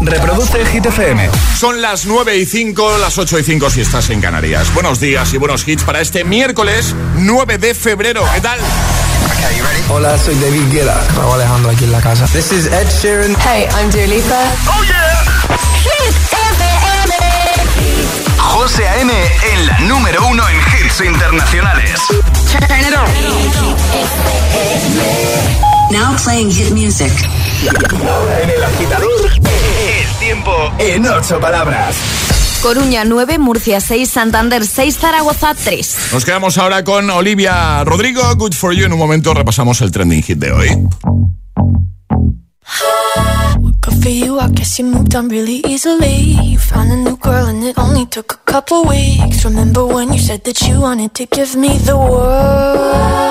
Reproduce Hit FM. Son las 9 y 5, las 8 y 5 si estás en Canarias. Buenos días y buenos hits para este miércoles 9 de febrero. ¿Qué tal? Hola, soy David Guetta. Raúl Alejandro aquí en la casa. This is Ed Sheeran. Hey, I'm Dua Lipa. ¡Oh, yeah! Hit FM. José A.M. en la número uno en hits internacionales. Turn it on. Now playing hit music. En el agitador, tiempo en ocho palabras. Coruña 9, Murcia 6, Santander 6, Zaragoza 3. Nos quedamos ahora con Olivia Rodrigo, Good for You. En un momento repasamos el trending hit de hoy. Good for you, I guess you moved on really easily. You found a new girl and it only took a couple weeks. Remember when you said that you wanted to give me the world?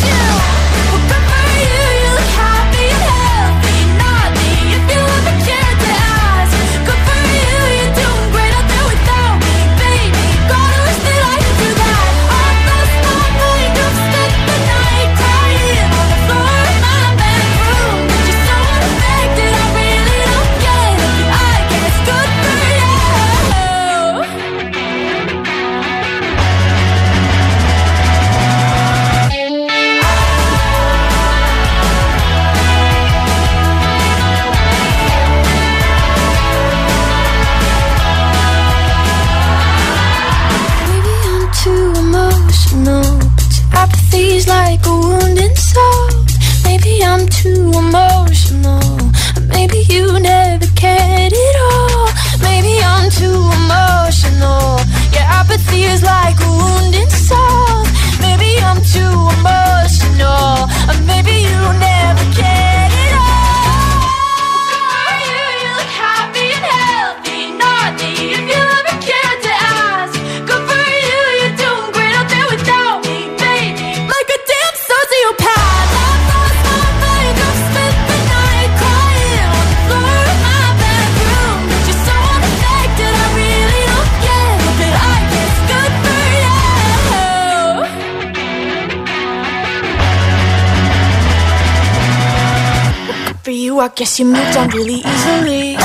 For you, I guess you moved on really easily.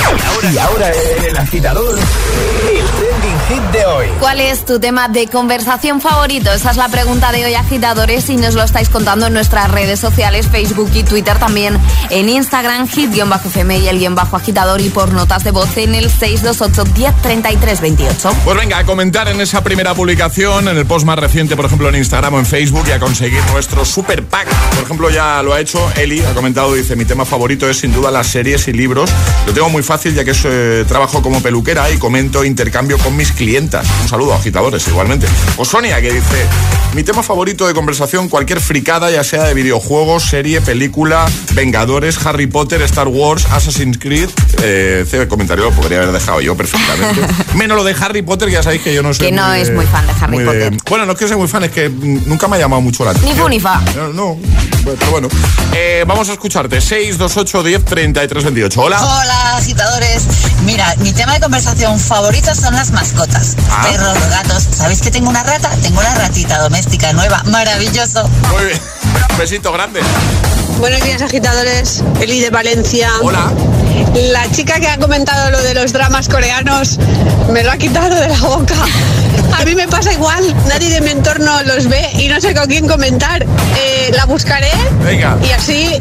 Y ahora en el agitador, el trending hit de hoy. ¿Cuál es tu tema de conversación favorito? Esa es la pregunta de hoy, agitadores, y nos lo estáis contando en nuestras redes sociales, Facebook y Twitter, también en Instagram, hit-fm y el guion bajo agitador, y por notas de voz en el 628 10 28. Pues venga, a comentar en esa primera publicación, en el post más reciente, por ejemplo, en Instagram o en Facebook, y a conseguir nuestro super pack. Por ejemplo, ya lo ha hecho Eli, ha comentado, dice, mi tema favorito es sin duda las series y libros. Lo tengo muy fácil ya que eh, trabajo como peluquera y comento intercambio con mis clientas. Un saludo, agitadores, igualmente. O Sonia, que dice, mi tema favorito de conversación, cualquier fricada, ya sea de videojuegos, serie, película, Vengadores, Harry Potter, Star Wars, Assassin's Creed. Eh, ese comentario lo podría haber dejado yo perfectamente. Menos lo de Harry Potter, que ya sabéis que yo no soy Que no muy es muy fan de Harry Potter. Bueno, no es que sea muy fan, es que mm, nunca me ha llamado mucho la Ni atención. fu ni fa. No, no, pero bueno. Eh, vamos a escucharte. 628 10 33 28. Hola. Hola, agitadores. Mira, mi tema de conversación favorito son las mascotas. Ah. Perros, gatos. ¿Sabéis que tengo una rata? Tengo una ratita doméstica nueva. Maravilloso. Muy bien. Besito grande. Buenos días, agitadores. Eli de Valencia. Hola. La chica que ha comentado lo de los dramas coreanos me lo ha quitado de la boca. A mí me pasa igual, nadie de mi entorno los ve y no sé con quién comentar. Eh, la buscaré y así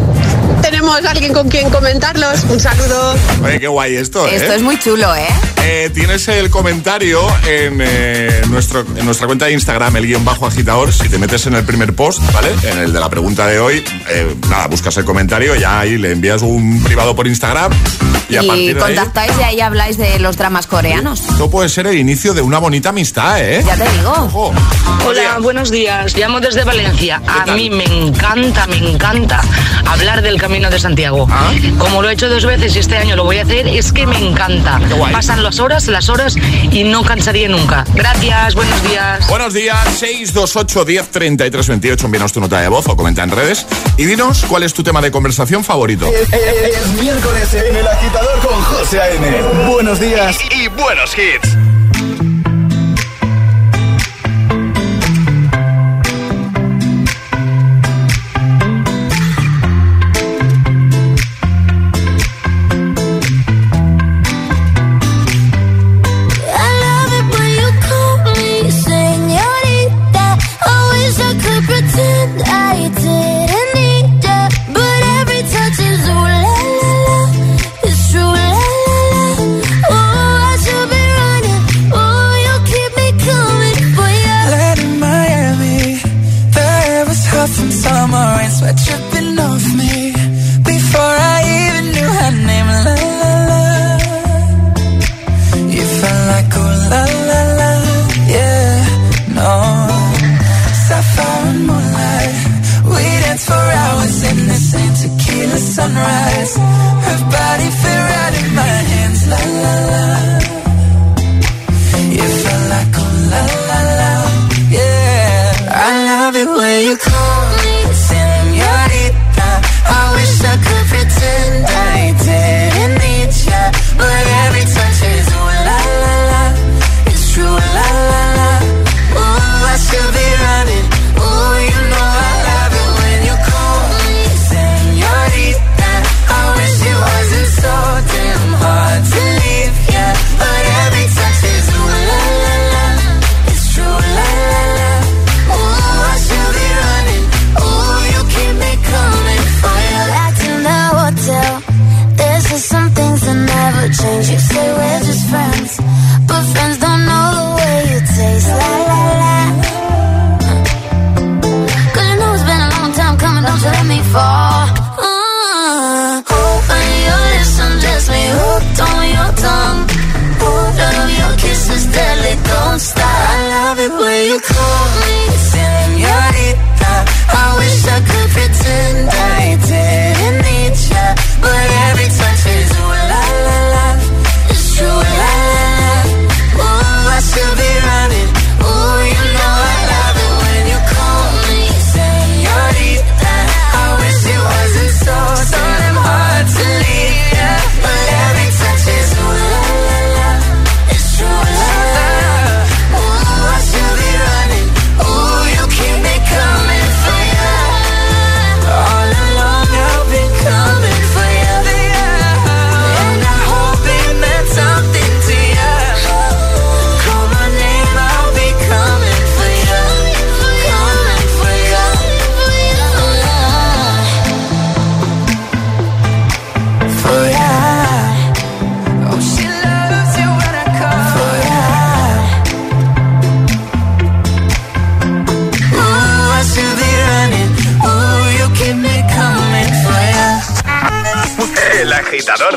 tenemos alguien con quien comentarlos. Un saludo. Oye, qué guay esto, ¿eh? Es muy chulo, ¿eh? eh tienes el comentario en, eh, nuestro, en nuestra cuenta de Instagram, el guion bajo agitador. Si te metes en el primer post, ¿vale? En el de la pregunta de hoy, eh, nada, buscas el comentario, ya ahí le envías un privado por Instagram. Y, y a contactáis ahí, y ahí habláis de los dramas coreanos. Esto puede ser el inicio de una bonita amistad, ¿eh? Ya te digo. Ojo. Hola, buenos días. Llamo desde Valencia. A mí me encanta, me encanta hablar del camino de Santiago. Ah. Como lo he hecho dos veces y este año lo voy a hacer, es que me encanta. Pasan las horas, las horas y no cansaría nunca. Gracias, buenos días. Buenos días, 628 10 33 28. Envíanos tu nota de voz o comenta en redes y dinos cuál es tu tema de conversación favorito. Es, miércoles en El Agitador con José A.N. Buenos días y buenos hits.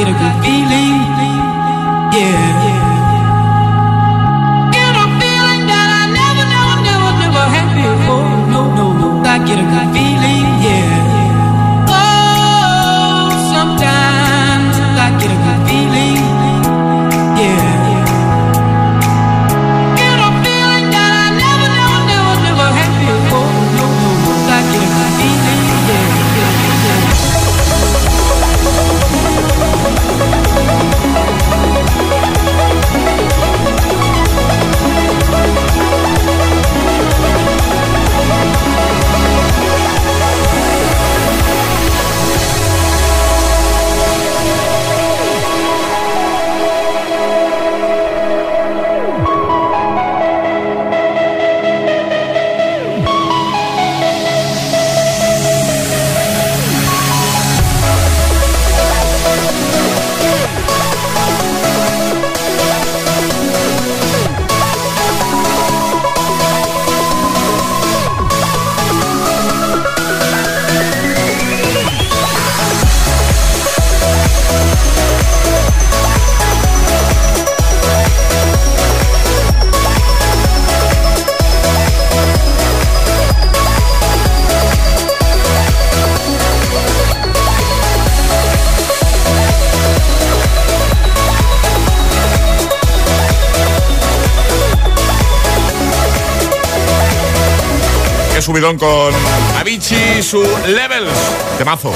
get a good feeling. Yeah. Get a feeling that I never, never, never, never had before. No, no, I get a good feeling. Con Avicii, su Levels. Temazo.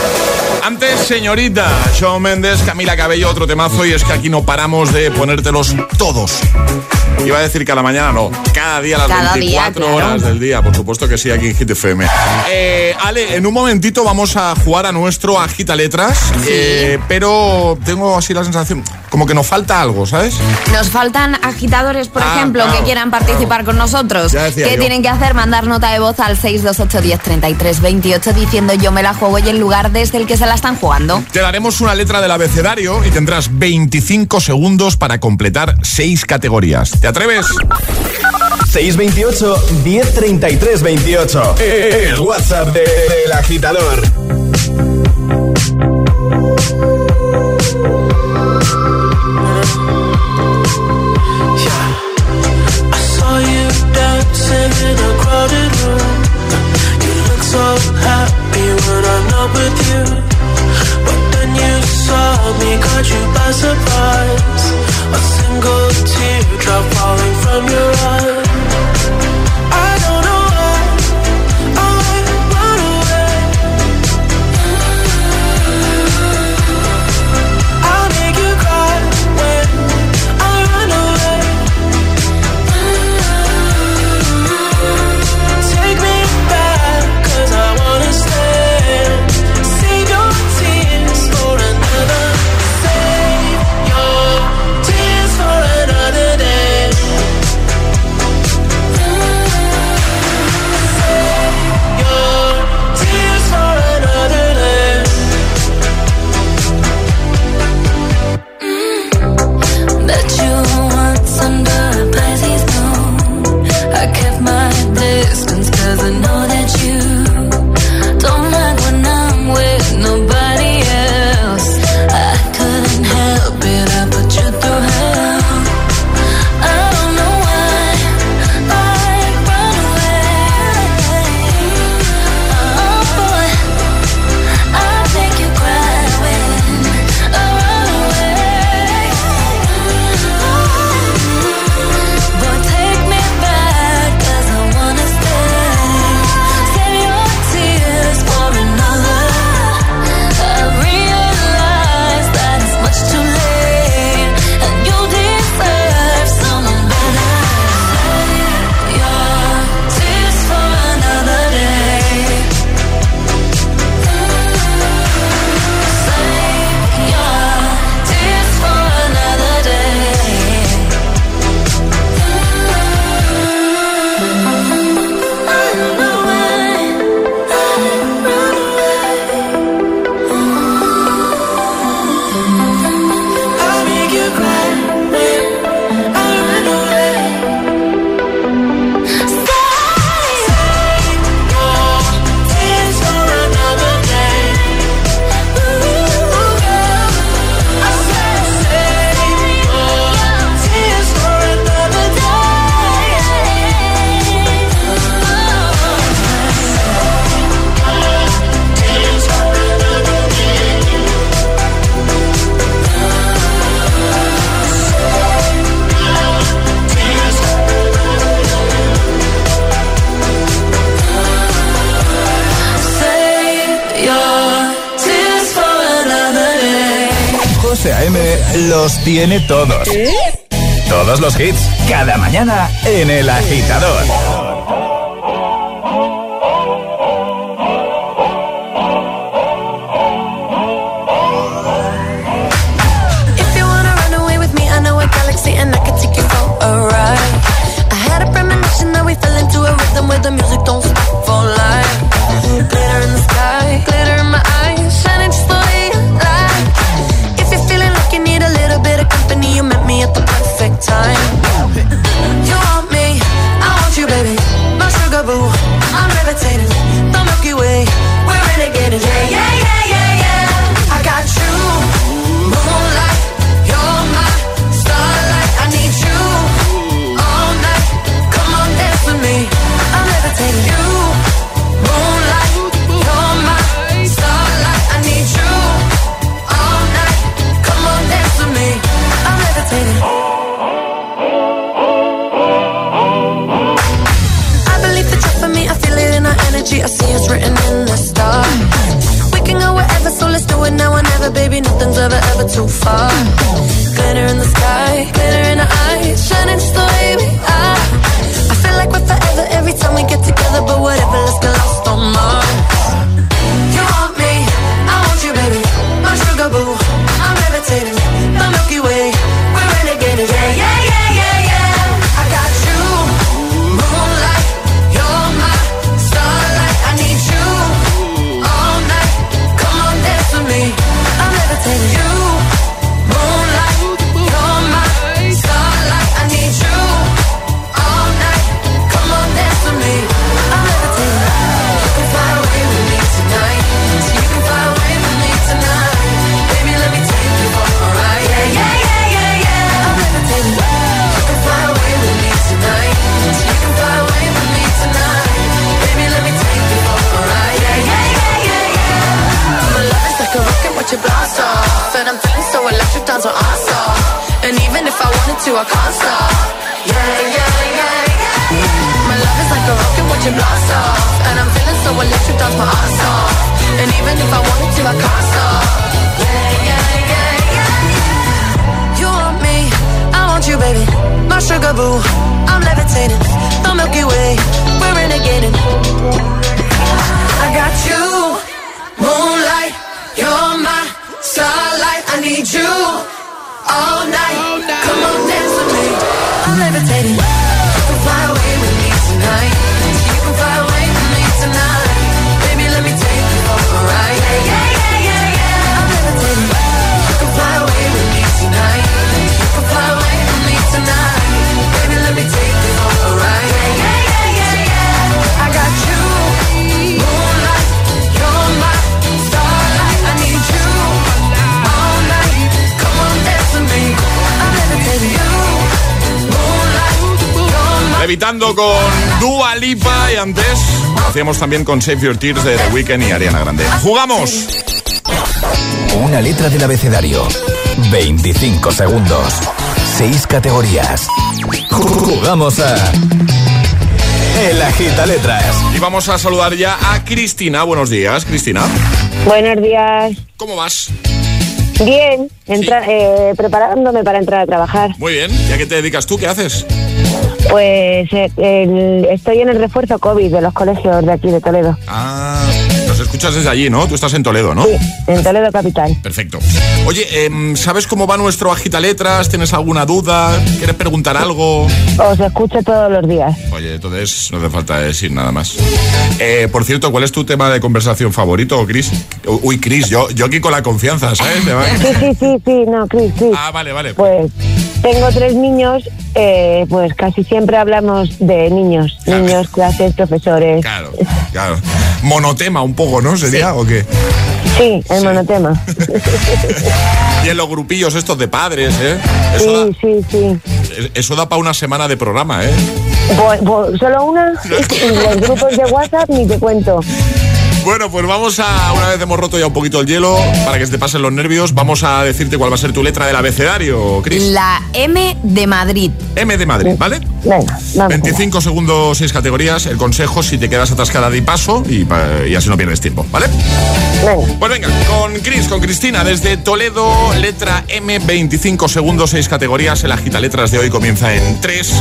Antes, señorita, Shawn Mendes, Camila Cabello, otro temazo. Y es que aquí no paramos de ponértelos todos. Iba a decir cada mañana, no. Cada día, las Cada día, 24 claro. horas del día. Por supuesto que sí, aquí en Hit FM. Eh, Ale, en un momentito vamos a jugar a nuestro Agita Letras. eh, pero tengo así la sensación, como que nos falta algo, ¿sabes? Nos faltan agitadores, por Ah, ejemplo, claro, que quieran participar con nosotros. ¿Qué yo. tienen que hacer? Mandar nota de voz al 628 10 33 28 diciendo yo me la juego y el lugar desde el que se la están jugando. Te daremos una letra del abecedario y tendrás 25 segundos para completar 6 categorías. ¿Te atreves? 628 1033 28. El WhatsApp de- del agitador. I saw you dancing in a crowded room. You look so happy when I'm not with you. But then you saw me, caught you by surprise. Single teardrop falling from your eye. Los tiene todos. Todos los hits, cada mañana en El Agitador. If you wanna run away with me, I know a galaxy and I can take you for a ride. I had a premonition that we fell into a rhythm where the music don't stop for life. Perfect time. Too far. Levitando con Dua Lipa y antes hacíamos también con Save Your Tears de The Weeknd y Ariana Grande. ¡Jugamos! Una letra del abecedario. 25 segundos. 6 categorías. Jugamos a. El Agita Letras. Y vamos a saludar ya a Cristina. Buenos días, Cristina. Buenos días. ¿Cómo vas? Bien, entra- eh, preparándome para entrar a trabajar. Muy bien. ¿Y a qué te dedicas tú? ¿Qué haces? Pues eh, el- estoy en el refuerzo COVID de los colegios de aquí de Toledo. Ah, nos escuchas desde allí, ¿no? Tú estás en Toledo, ¿no? Sí, en Toledo capital. Perfecto. Oye, em, ¿sabes cómo va nuestro agita letras? ¿Tienes alguna duda? ¿Quieres preguntar algo? Os escucho todos los días. Oye, entonces no hace falta decir nada más. Eh, por cierto, ¿cuál es tu tema de conversación favorito, Chris? Uy, Chris, yo, yo aquí con la confianza, ¿sabes? Sí, sí, sí, sí, no, Cris, sí. Ah, vale, vale. Pues tengo tres niños, eh, pues casi siempre hablamos de niños. Niños, clases, profesores. Claro, claro. Monotema un poco, ¿no? ¿Sería o qué? Sí, el monotema. Y en los grupillos estos de padres, ¿eh? Eso, Sí, sí, sí. eso da para una semana de programa, ¿eh? Pues, pues, ¿Solo una? Los grupos de WhatsApp ni te cuento. Bueno, pues vamos a, una vez hemos roto ya un poquito el hielo, para que se te pasen los nervios, vamos a decirte cuál va a ser tu letra del abecedario, Chris. La M de Madrid. M de Madrid, ¿vale? Venga, vamos. 25 segundos, 6 categorías. El consejo, si te quedas atascada, di paso y, así no pierdes tiempo, ¿vale? Venga. Pues venga, con Chris, con Cristina, desde Toledo, letra M, 25 segundos, 6 categorías. El agita letras de hoy comienza en 3,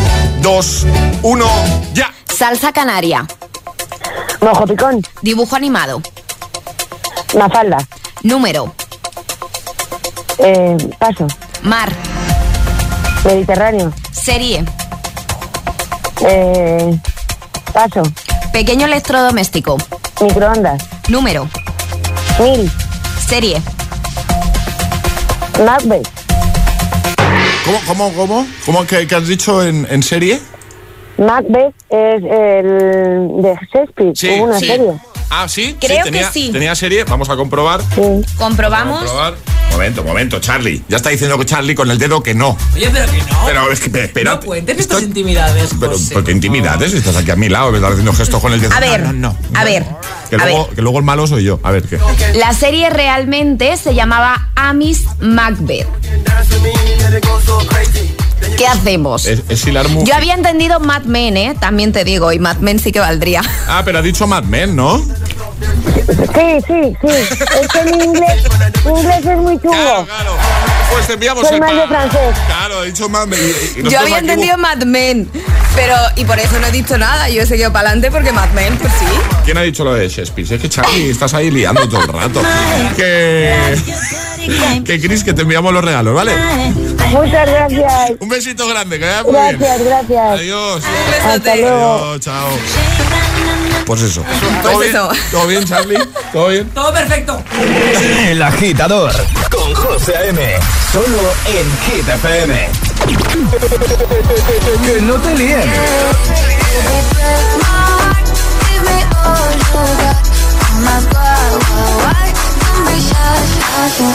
2, 1, ya. Salsa canaria. Mojo picón. Dibujo animado. Mafalda. Número. Eh, paso. Mar. Mediterráneo. Serie. Eh, paso. Pequeño electrodoméstico. Microondas. Número. Mil. Serie. Macbeth. ¿Cómo, cómo, cómo? ¿Cómo que, que has dicho en, en serie? Macbeth es el de Shakespeare. Sí, hubo una sí. serie. Ah, sí. Creo sí, tenía, que sí. Tenía serie, vamos a comprobar. Sí. Comprobamos. comprobar. Momento, momento, Charlie. Ya está diciendo que Charlie con el dedo que no. Oye, pero que no. Pero es que, espera. no cuentes estas intimidades, Pero, José, porque por intimidades, estás aquí a mi lado, me estás haciendo gestos con el dedo. A ver, No, no, no. a ver, Que a luego, ver. que luego el malo soy yo. A ver, ¿qué? La serie realmente se llamaba Amis Macbeth. ¿Qué hacemos? Es, es hilar mu- Yo había entendido Mad Men, ¿eh? También te digo, y Mad Men sí que valdría. Ah, pero ha dicho Mad Men, ¿no? Sí, sí, sí. Es que mi inglés, mi inglés es muy chungo. Claro, claro. Pues te enviamos Soy el mal de francés. Claro, ha dicho Mad Men. Yo había entendido Mad Men, pero y por eso no he dicho nada. Yo he seguido para adelante porque Mad Men, pues sí. ¿Quién ha dicho lo de Shakespeare? Es que Charlie, estás ahí liando todo el rato. Que. Que Chris, que te enviamos los regalos, ¿vale? Muchas gracias. Un besito grande, que vaya muy bien. Gracias, gracias. Adiós. Hasta luego. Adiós, chao. Pues eso. ¿Todo Pues bien? eso. ¿Todo bien, Charlie? ¿Todo bien? Todo perfecto. El agitador con José A.M. Solo en Hit FM. Que no te líen.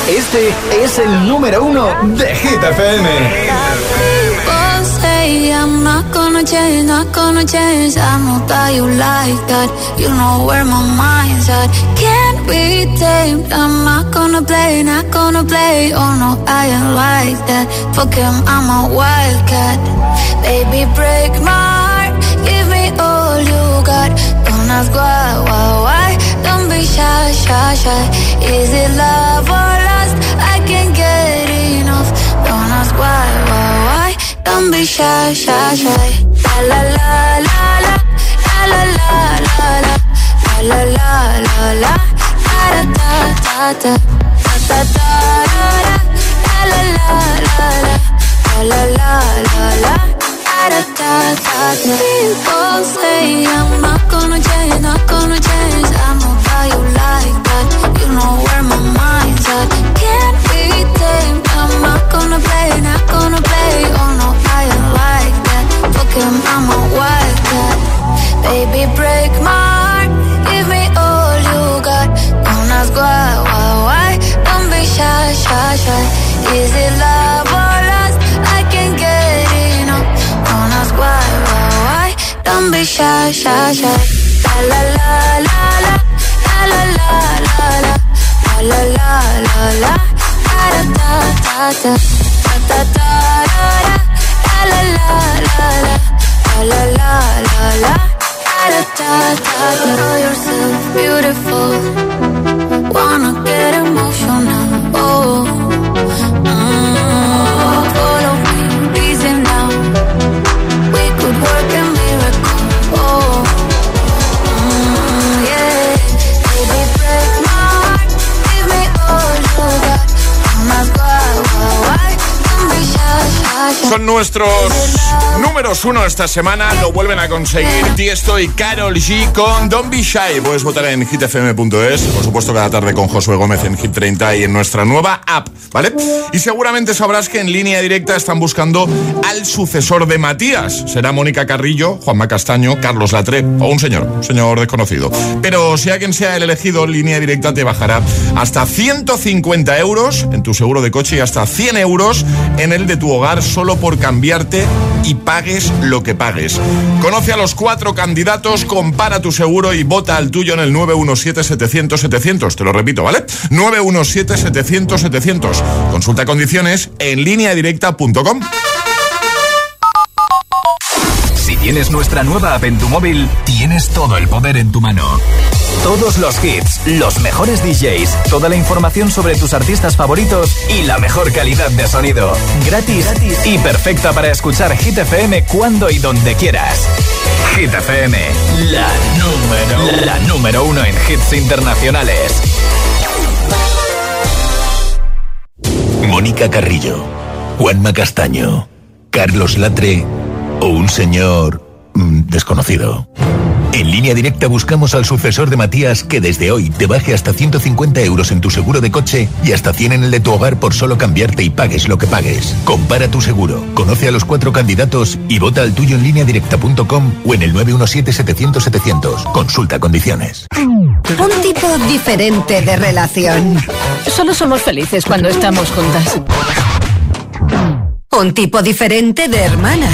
Este es el número uno de Hit FM. Say I'm not gonna change, not gonna change. I know that you like that. You know where my mind's at. Can't be tamed. I'm not gonna play, not gonna play. Oh no, I ain't like that. Fuck him, I'm a wildcat. Baby, break my heart. Give me all you got. Don't ask why, why, why. Don't be shy, shy, shy. Is it love or lust? I can't get enough. Don't ask why, why, why. Don't be shy, shy, shy. La la la la la. La la la la la. La la la. Da da da da la la la la. La la la la la. Da da da. People say I'm not gonna change, not gonna change. I know how you like that. You know where my mind's at. Can't be tamed. I'm not gonna play, not gonna play. Oh no, I ain't like that. Fuck him, I'm a wildcat. Baby, break my heart. Give me all you got. Don't ask why, why, why. Don't be shy, shy, shy. Is it love Don't be shy, shy, shy. La la la la la. La la la la la. La la la la la. Da da da da. Shy. Números uno esta semana. Lo vuelven a conseguir Tiesto y Carol G con Don't Be Shy. Puedes votar en hitfm.es. Por supuesto, cada tarde con Josué Gómez en Hit 30 y en nuestra nueva app, ¿vale? Y seguramente sabrás que en línea directa están buscando al sucesor de Matías. Será Mónica Carrillo, Juanma Castaño, Carlos Latre o un señor, un señor desconocido. Pero sea quien sea el elegido, línea directa te bajará hasta 150 euros en tu seguro de coche y hasta 100 euros en el de tu hogar solo por cambiarte y lo que pagues. Conoce a los cuatro candidatos, compara tu seguro y vota al tuyo en el 917-700-700. Te lo repito, ¿vale? 917-700-700. Consulta condiciones en lineadirecta.com. Si tienes nuestra nueva app en tu móvil, tienes todo el poder en tu mano. Todos los hits, los mejores DJs, toda la información sobre tus artistas favoritos y la mejor calidad de sonido. Gratis, Gratis. y perfecta para escuchar Hit FM cuando y donde quieras. Hit FM, la número, la número uno en hits internacionales. Mónica Carrillo, Juanma Castaño, Carlos Latre o un señor mm, desconocido. En línea directa buscamos al sucesor de Matías que desde hoy te baje hasta 150 euros en tu seguro de coche y hasta 100 en el de tu hogar por solo cambiarte y pagues lo que pagues. Compara tu seguro, conoce a los cuatro candidatos y vota al tuyo en línea directa.com o en el 917-700-700. Consulta condiciones. Un tipo diferente de relación. Solo somos felices cuando estamos juntas. Un tipo diferente de hermana.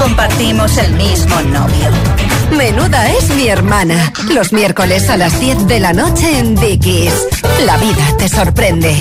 Compartimos el mismo novio. Menuda es mi hermana. Los miércoles a las 10 de la noche en Dickies. La vida te sorprende.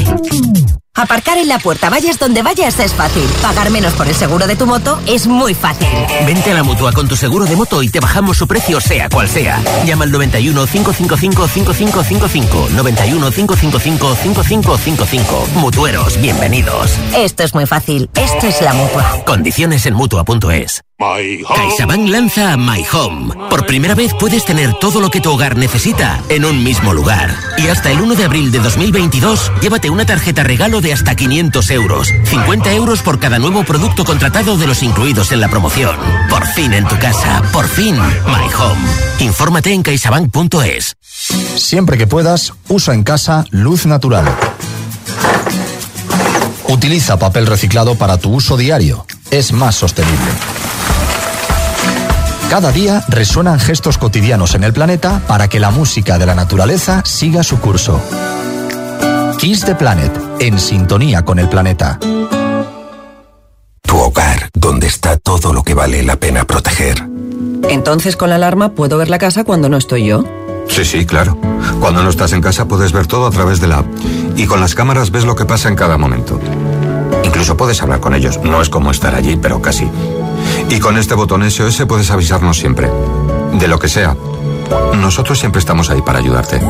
Aparcar en la puerta, vayas donde vayas, es fácil. Pagar menos por el seguro de tu moto es muy fácil. Vente a la mutua con tu seguro de moto y te bajamos su precio, sea cual sea. Llama al 91 555 5555. 91 555 5555. Mutueros, bienvenidos. Esto es muy fácil. Esto es la mutua. Condiciones en mutua.es. CaixaBank lanza My Home. Por primera vez puedes tener todo lo que tu hogar necesita en un mismo lugar. Y hasta el 1 de abril de 2022, llévate una tarjeta regalo de hasta 500 euros. 50 euros por cada nuevo producto contratado de los incluidos en la promoción. Por fin en tu casa. Por fin My Home. Infórmate en caixabank.es. Siempre que puedas, usa en casa luz natural. Utiliza papel reciclado para tu uso diario. Es más sostenible. Cada día resuenan gestos cotidianos en el planeta para que la música de la naturaleza siga su curso. Kiss the Planet, en sintonía con el planeta. Tu hogar, donde está todo lo que vale la pena proteger. Entonces con la alarma puedo ver la casa cuando no estoy yo. Sí, sí, claro. Cuando no estás en casa puedes ver todo a través de la app. Y con las cámaras ves lo que pasa en cada momento. Incluso puedes hablar con ellos. No es como estar allí, pero casi. Y con este botón SOS puedes avisarnos siempre. De lo que sea. Nosotros siempre estamos ahí para ayudarte.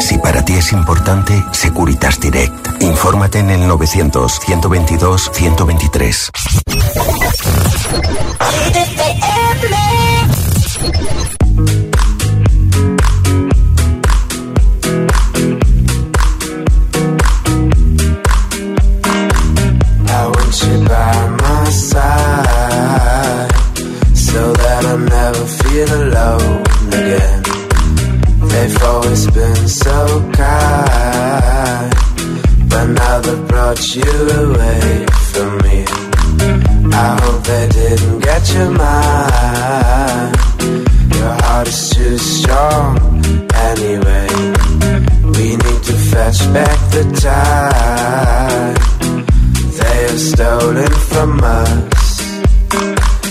Si para ti es importante, Securitas Direct. Infórmate en el 900-122-123. I want you by my side so that I never feel alone again. They've always been so kind, but now they've brought you away from me. I hope they didn't get your mind. Your heart is too strong anyway. We need to fetch back the time they have stolen from us.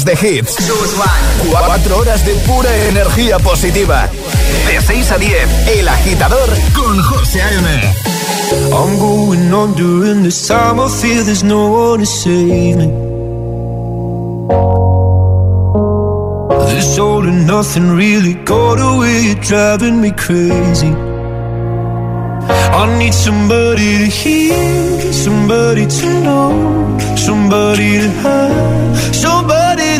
horas de hits. Cuatro horas de pura energía positiva. De 6 a 10, El Agitador con José A.M. I'm going on during this time. I feel there's no one to save me. This all and nothing really got away, driving me crazy. I need somebody to hear, somebody to know, somebody to have, somebody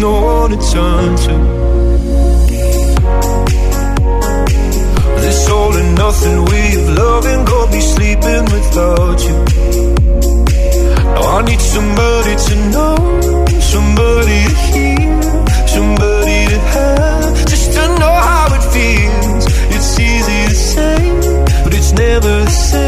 no one to turn to. This all and nothing way of loving got me sleeping without you. Now I need somebody to know, somebody to hear, somebody to have, just to know how it feels. It's easy to say, but it's never the same.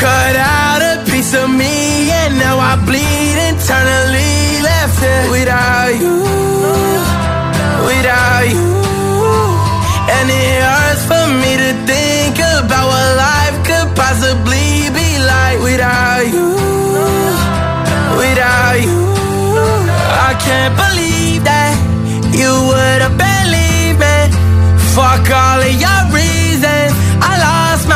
Cut out a piece of me and now I bleed internally left it without you, without you. And it hurts for me to think about what life could possibly be like without you, without you. I can't believe that you would have believed me. Fuck all of your reasons. I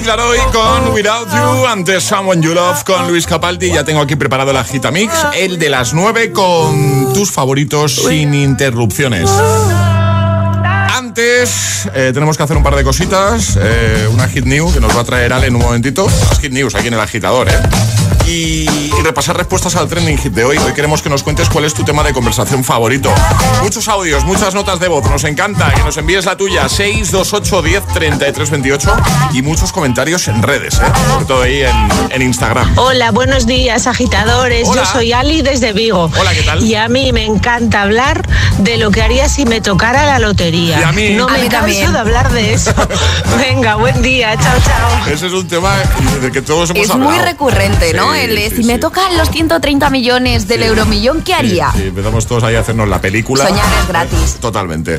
Kid Laroi con Without You, antes Someone You Love con Luis Capaldi. Ya tengo aquí preparado la Gita Mix, el de las 9 con tus favoritos sin interrupciones. Antes eh, tenemos que hacer un par de cositas. eh, una hit new que nos va a traer Ale en un momentito. Las hit news aquí en el agitador, ¿eh? Y, y repasar respuestas al trending hit de hoy. Hoy queremos que nos cuentes cuál es tu tema de conversación favorito. Muchos audios, muchas notas de voz. Nos encanta que nos envíes la tuya. 628 10 33 28 y muchos comentarios en redes, ¿eh? Sobre todo ahí en, en Instagram. Hola, buenos días, agitadores. Hola. Yo soy Ali desde Vigo. Hola, ¿qué tal? Y a mí me encanta hablar de lo que haría si me tocara la lotería. Y a mí. No A me mí canso también. de hablar de eso. Venga, buen día. Chao, chao. Ese es un tema del que todos hemos Es hablado. muy recurrente, ¿no? Sí, Sí, si me tocan los 130 millones del euromillón, ¿qué haría? Sí, empezamos todos ahí a hacernos la película. Soñar es gratis. Totalmente.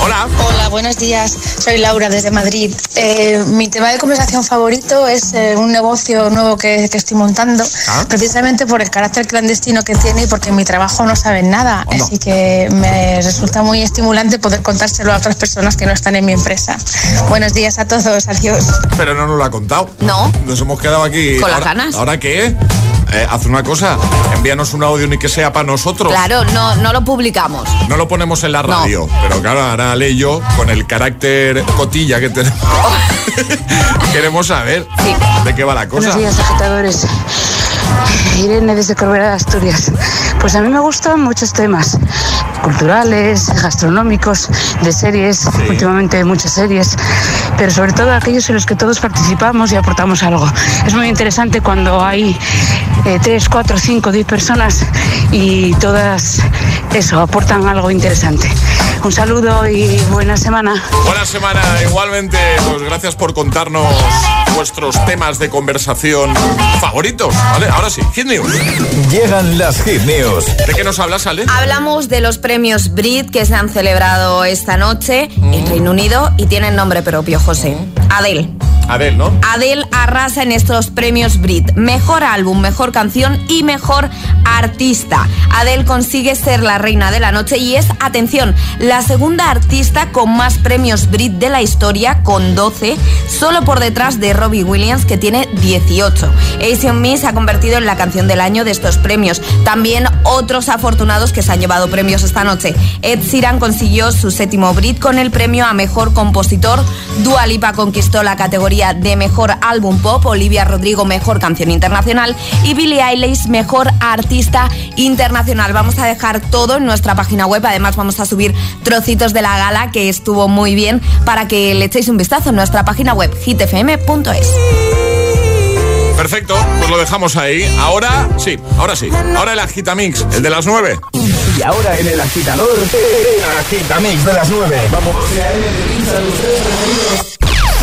Hola. Hola, buenos días. Soy Laura desde Madrid. Eh, mi tema de conversación favorito es eh, un negocio nuevo que, que estoy montando, Ah. precisamente por el carácter clandestino que tiene y porque en mi trabajo no saben nada. Anda. Así que me resulta muy estimulante poder contárselo a otras personas que no están en mi empresa. Buenos días a todos. Adiós. Pero no nos lo ha contado. No. Nos hemos quedado aquí. Con las ganas. ¿Ahora qué? Eh, haz una cosa. Envíanos un audio ni que sea para nosotros. Claro, no, no lo publicamos. No lo ponemos en la radio. Pero claro, ahora Ale y yo, con el carácter cotilla que tenemos, queremos saber de qué va la cosa. Buenos días, agitadores. Irene desde Corbera de Asturias. Pues a mí me gustan muchos temas, culturales, gastronómicos, de series, últimamente muchas series, pero sobre todo aquellos en los que todos participamos y aportamos algo. Es muy interesante cuando hay eh, tres, cuatro, cinco, diez personas y todas eso aportan algo interesante. Un saludo y buena semana. Buena semana, igualmente. Pues gracias por contarnos vuestros temas de conversación favoritos. ¿Vale? Ahora sí, Hit News. Llegan las Hit News. ¿De qué nos hablas, Ale? Hablamos de los premios Brit que se han celebrado esta noche en Reino Unido y tienen nombre propio, José. Adele. Adele, ¿no? Adele arrasa en estos premios Brit. Mejor álbum, mejor canción y mejor artista. Adele consigue ser la reina de la noche y es, atención, la segunda artista con más premios Brit de la historia, con 12, solo por detrás de Robbie Williams, que tiene 18. Asian Me se ha convertido en la canción del año de estos premios. También otros afortunados que se han llevado premios esta noche. Ed Sheeran consiguió su séptimo Brit con el premio a mejor compositor. Dua Lipa conquistó la categoría de mejor álbum pop. Olivia Rodrigo, mejor canción internacional. Y Billie Eilish, mejor artista internacional. Vamos a dejar todo en nuestra página web. Además, vamos a subir trocitos de la gala que estuvo muy bien para que le echéis un vistazo en nuestra página web hitfm.es. Perfecto, pues lo dejamos ahí. Ahora, sí, ahora sí. Ahora el Agitamix, el de las 9. Y ahora en el agitador, el agitamix de las 9. Vamos.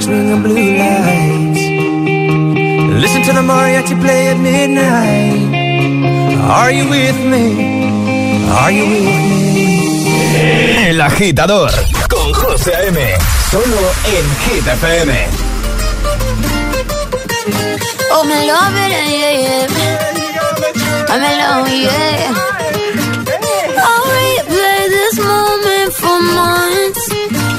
sparkling and blue lights. Listen to the mariachi play at midnight. Are you with me? Are you with me? El agitador con José M. Solo en Hit FM. Oh, me love it, yeah, yeah. I'm alone, yeah. I'll replay this moment for months.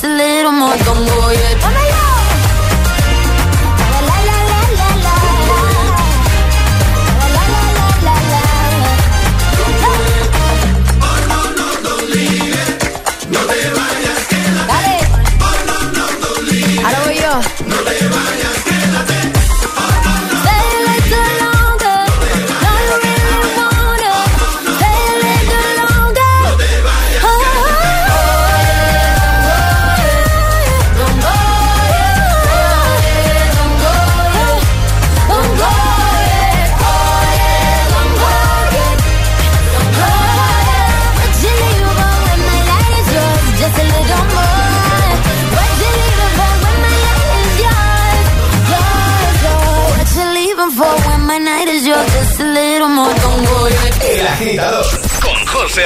just a little more. Don't go yet.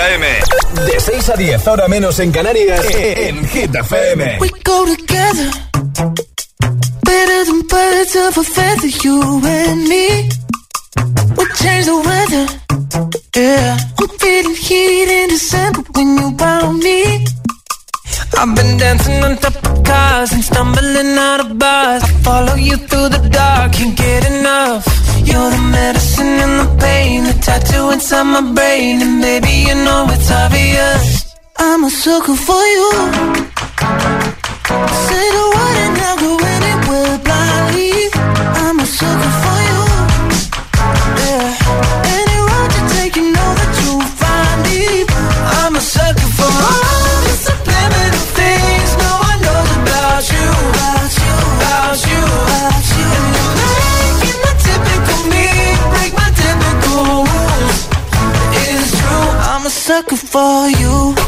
A.M. De 6 a 10, ahora menos en Canarias, eh, en eh. Hit FM. We go together, better than birds of a feather, you and me. We change the weather, yeah. sucker for you.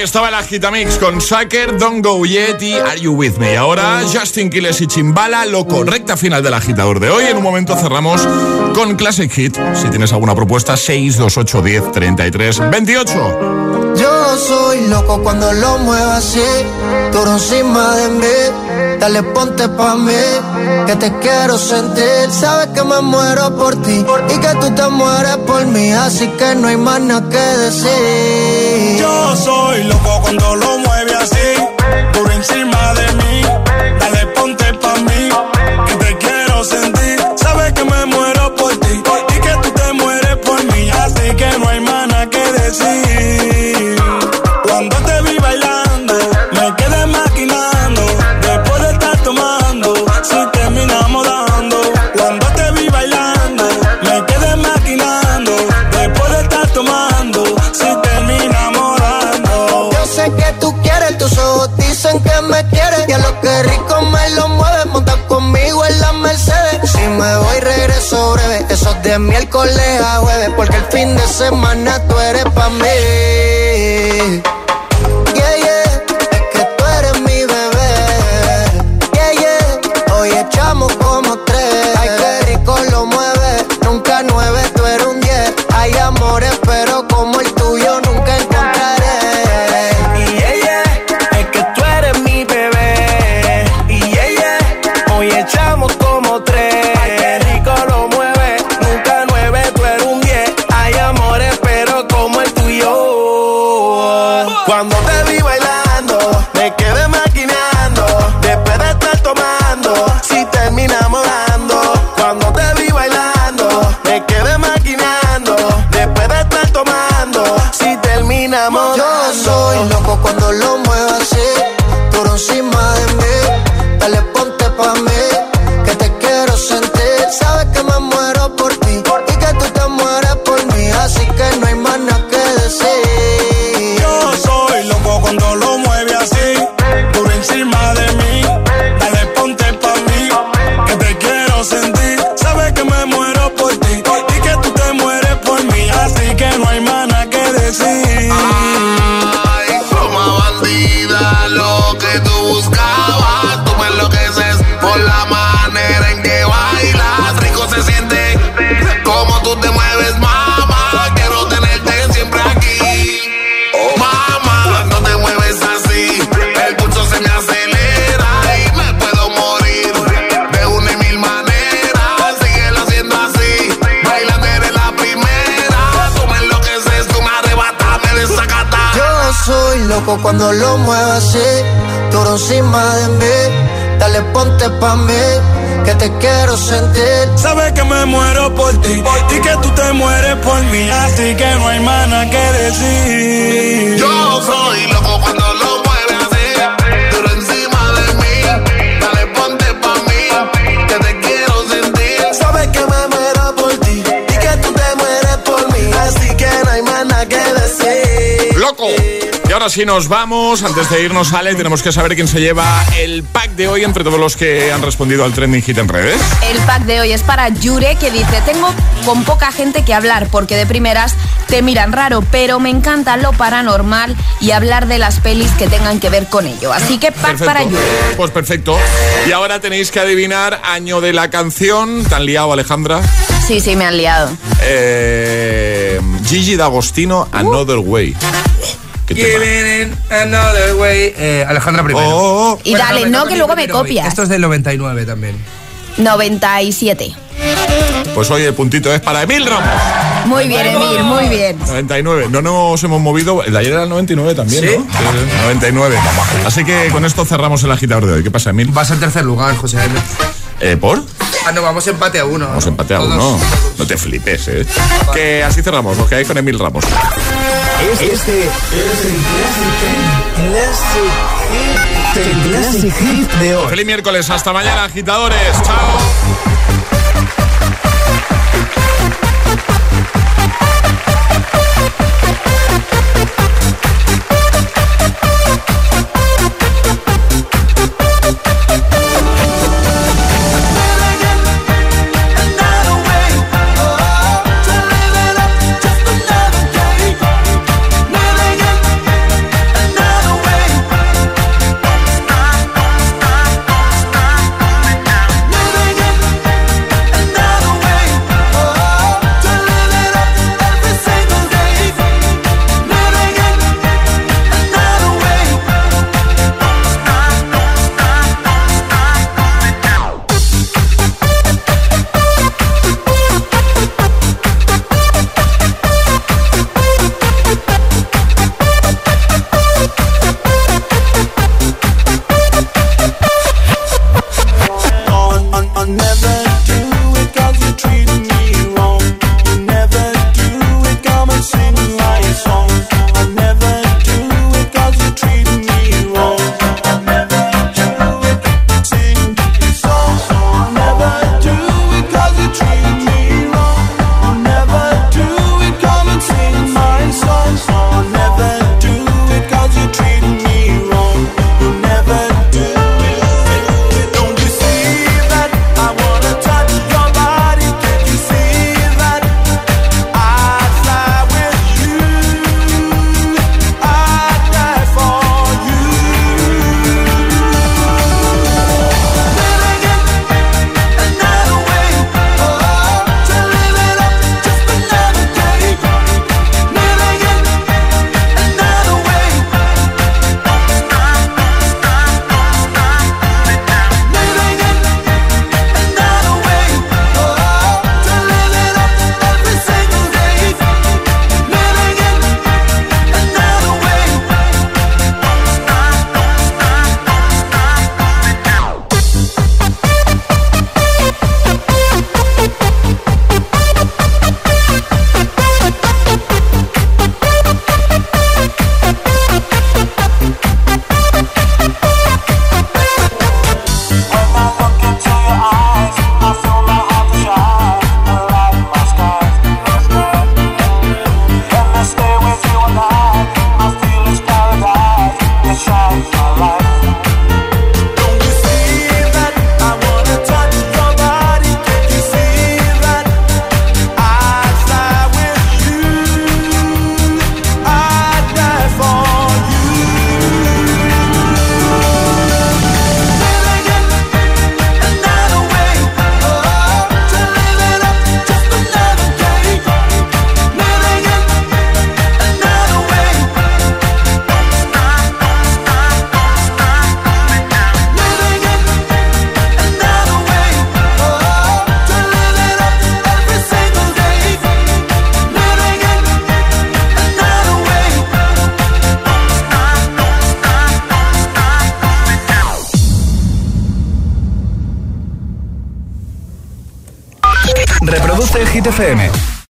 Ahí estaba el Agitamix con Sucker, Don't Go Yet Are You With Me. Ahora Justin Quiles y Chimbala, lo correcta final del agitador de hoy. En un momento cerramos con Classic Hit. Si tienes alguna propuesta, 628 10 33 28. Yo soy loco cuando lo muevo así, tú encima de mí. Dale, ponte pa' mí, que te quiero sentir. Sabes que me muero por ti y que tú te mueres por mí. Así que no hay más nada que decir. Yo soy loco loco cuando lo mueve así, por encima de mí. Dale ponte pa mí, que te quiero sentir. Sabes que me muero por ti y que tú te mueres por mí, así que no hay mana que decir. Este Eso de miércoles a jueves, porque el fin de semana tú eres pa' mí. loco cuando lo muevo así, duro encima de mí. Dale ponte pa' mí, que te quiero sentir. Sabes que me muero por ti, y que tú te mueres por mí. Así que no hay más nada que decir. Yo soy loco cuando lo mueves así, duro encima de mí. Dale ponte pa' mí, que te quiero sentir. Sabes que me muero por ti, y que tú te mueres por mí. Así que no hay más nada que decir. Loco. Y ahora sí nos vamos. Antes de irnos, Ale, tenemos que saber quién se lleva el pack de hoy entre todos los que han respondido al trending hit en redes. El pack de hoy es para Yure que dice, tengo con poca gente que hablar porque de primeras te miran raro, pero me encanta lo paranormal y hablar de las pelis que tengan que ver con ello. Así que pack Perfecto. para Yure. Pues perfecto. Y ahora tenéis que adivinar año de la canción. ¿Te han liado, Alejandra? Sí, sí, me han liado. Eh, Gigi D'Agostino, Another Way. Giving another way. Eh, Alejandra primero. Oh, Y dale, no, que luego me copias. Esto es del 99 también. 97. Pues hoy el puntito es para Emil Ramos. Muy bien, Emil, muy bien. 99. No nos hemos movido. El de ayer era el 99 también, ¿Sí? ¿no? 99. Así que con esto cerramos el agitador de hoy. ¿Qué pasa, Emil? Vas en tercer lugar, José. Eh, ¿Por? Ah, no, vamos empate a uno. Vamos empate a Todos. uno. No te flipes, ¿eh? Que así cerramos. Os quedáis con Emil Ramos. Este es el Classic Hit de hoy. Feliz miércoles. Hasta mañana, agitadores. Chao.